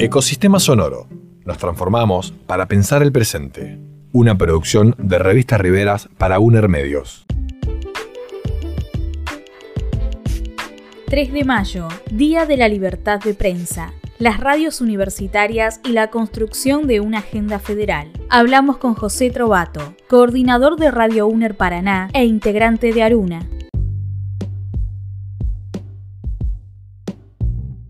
Ecosistema Sonoro. Nos transformamos para pensar el presente. Una producción de Revistas Riveras para UNER Medios. 3 de mayo, Día de la Libertad de Prensa. Las radios universitarias y la construcción de una agenda federal. Hablamos con José Trovato, coordinador de Radio UNER Paraná e integrante de Aruna.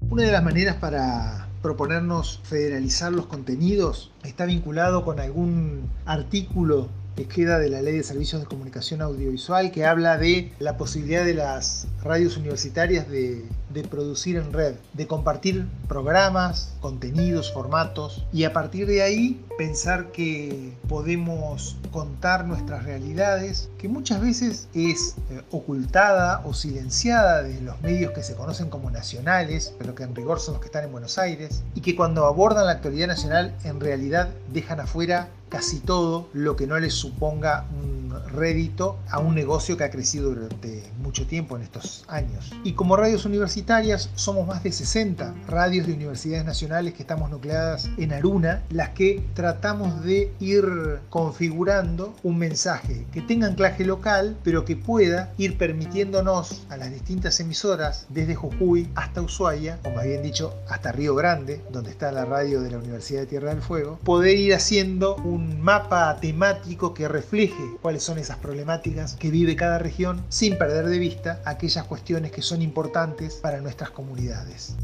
Una de las maneras para proponernos federalizar los contenidos está vinculado con algún artículo que queda de la Ley de Servicios de Comunicación Audiovisual que habla de la posibilidad de las radios universitarias de, de, producir en red, de compartir programas, contenidos, formatos y a partir de ahí pensar que podemos contar nuestras realidades que muchas veces es eh, ocultada o silenciada de los medios que se conocen como nacionales, pero que en rigor son los que están en Buenos Aires y que cuando abordan la actualidad nacional en realidad dejan afuera casi todo lo que no les suponga un rédito a un negocio que ha crecido durante mucho tiempo en estos años. Y como radios universitarias somos más de 60 radios de universidades nacionales que estamos nucleadas en Aruna, las que tratamos de ir configurando un mensaje que tenga anclaje local, pero que pueda ir permitiéndonos a las distintas emisoras, desde Jujuy hasta Ushuaia, o más bien dicho, hasta Río Grande, donde está la radio de la Universidad de Tierra del Fuego, poder ir haciendo un mapa temático que refleje cuáles son esas problemáticas que vive cada región sin perder de vista aquellas cuestiones que son importantes para nuestras comunidades.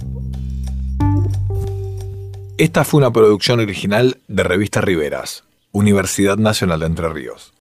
Esta fue una producción original de Revista Riveras, Universidad Nacional de Entre Ríos.